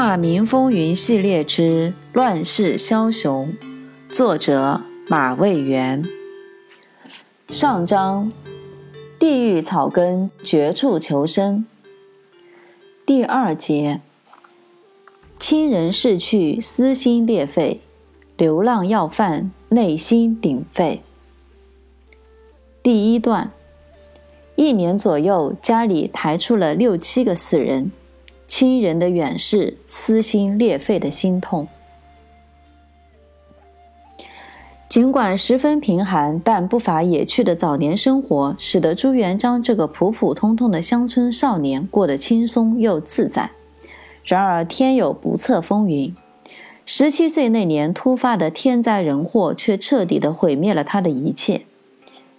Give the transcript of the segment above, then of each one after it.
大明风云系列之乱世枭雄，作者马未元。上章：地狱草根，绝处求生。第二节：亲人逝去，撕心裂肺；流浪要饭，内心鼎沸。第一段：一年左右，家里抬出了六七个死人。亲人的远逝，撕心裂肺的心痛。尽管十分贫寒，但不乏野趣的早年生活，使得朱元璋这个普普通通的乡村少年过得轻松又自在。然而天有不测风云，十七岁那年突发的天灾人祸，却彻底的毁灭了他的一切。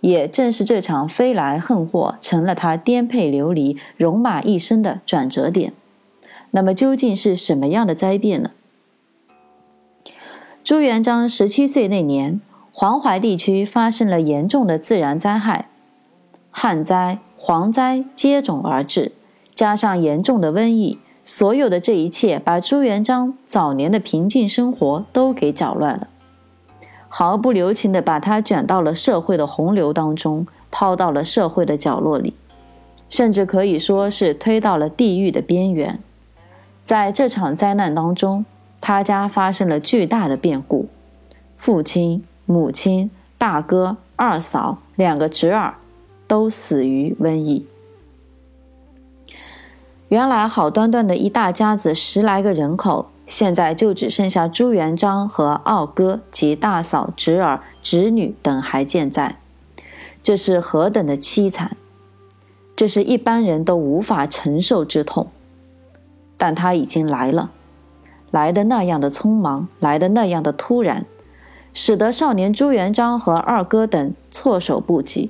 也正是这场飞来横祸，成了他颠沛流离、戎马一生的转折点。那么究竟是什么样的灾变呢？朱元璋十七岁那年，黄淮地区发生了严重的自然灾害，旱灾、蝗灾接踵而至，加上严重的瘟疫，所有的这一切把朱元璋早年的平静生活都给搅乱了，毫不留情地把他卷到了社会的洪流当中，抛到了社会的角落里，甚至可以说是推到了地狱的边缘。在这场灾难当中，他家发生了巨大的变故，父亲、母亲、大哥、二嫂、两个侄儿，都死于瘟疫。原来好端端的一大家子十来个人口，现在就只剩下朱元璋和二哥及大嫂、侄儿、侄女等还健在，这是何等的凄惨！这是一般人都无法承受之痛。但他已经来了，来的那样的匆忙，来的那样的突然，使得少年朱元璋和二哥等措手不及。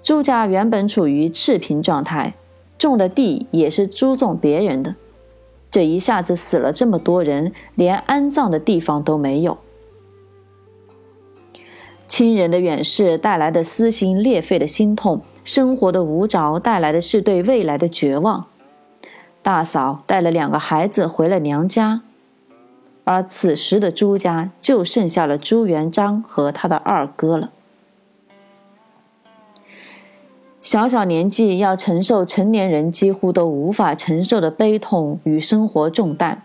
朱家原本处于赤贫状态，种的地也是租种别人的，这一下子死了这么多人，连安葬的地方都没有。亲人的远逝带来的撕心裂肺的心痛，生活的无着带来的是对未来的绝望。大嫂带了两个孩子回了娘家，而此时的朱家就剩下了朱元璋和他的二哥了。小小年纪要承受成年人几乎都无法承受的悲痛与生活重担，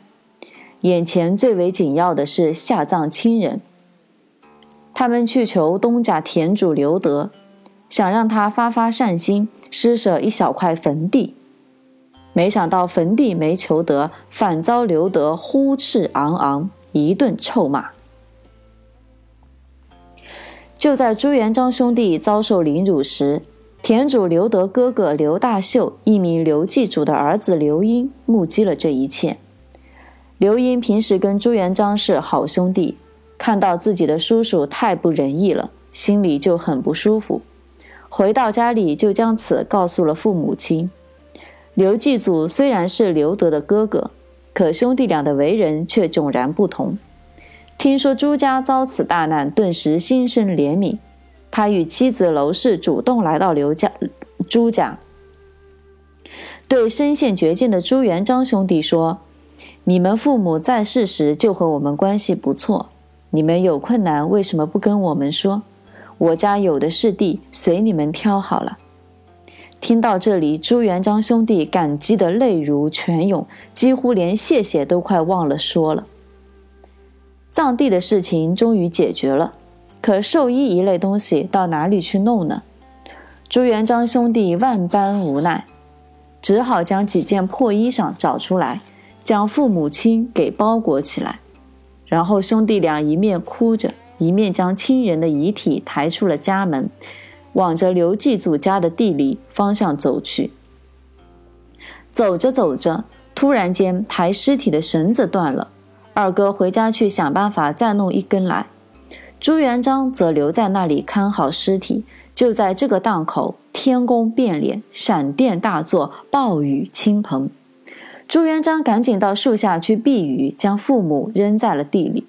眼前最为紧要的是下葬亲人。他们去求东家田主刘德，想让他发发善心，施舍一小块坟地。没想到坟地没求得，反遭刘德呼斥昂昂一顿臭骂。就在朱元璋兄弟遭受凌辱时，田主刘德哥哥刘大秀，一名刘继主的儿子刘英目击了这一切。刘英平时跟朱元璋是好兄弟，看到自己的叔叔太不仁义了，心里就很不舒服。回到家里，就将此告诉了父母亲。刘继祖虽然是刘德的哥哥，可兄弟俩的为人却迥然不同。听说朱家遭此大难，顿时心生怜悯。他与妻子娄氏主动来到刘家、朱家，对身陷绝境的朱元璋兄弟说：“你们父母在世时就和我们关系不错，你们有困难为什么不跟我们说？我家有的是地，随你们挑好了。”听到这里，朱元璋兄弟感激的泪如泉涌，几乎连谢谢都快忘了说了。葬地的事情终于解决了，可寿衣一类东西到哪里去弄呢？朱元璋兄弟万般无奈，只好将几件破衣裳找出来，将父母亲给包裹起来，然后兄弟俩一面哭着，一面将亲人的遗体抬出了家门。往着刘继祖家的地里方向走去。走着走着，突然间抬尸体的绳子断了，二哥回家去想办法再弄一根来。朱元璋则留在那里看好尸体。就在这个档口，天公变脸，闪电大作，暴雨倾盆。朱元璋赶紧到树下去避雨，将父母扔在了地里。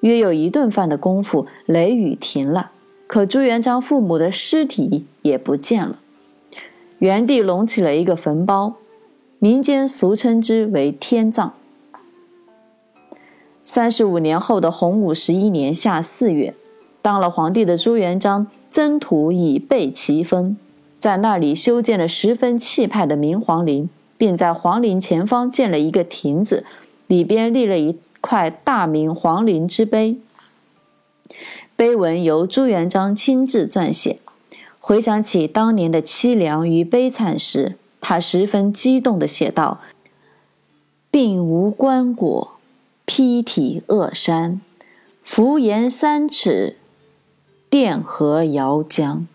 约有一顿饭的功夫，雷雨停了。可朱元璋父母的尸体也不见了，原地隆起了一个坟包，民间俗称之为天葬。三十五年后的洪武十一年夏四月，当了皇帝的朱元璋征土以备奇峰，在那里修建了十分气派的明皇陵，并在皇陵前方建了一个亭子，里边立了一块大明皇陵之碑。碑文由朱元璋亲自撰写。回想起当年的凄凉与悲惨时，他十分激动地写道：“并无棺椁。”披体恶山，浮岩三尺，电河遥江。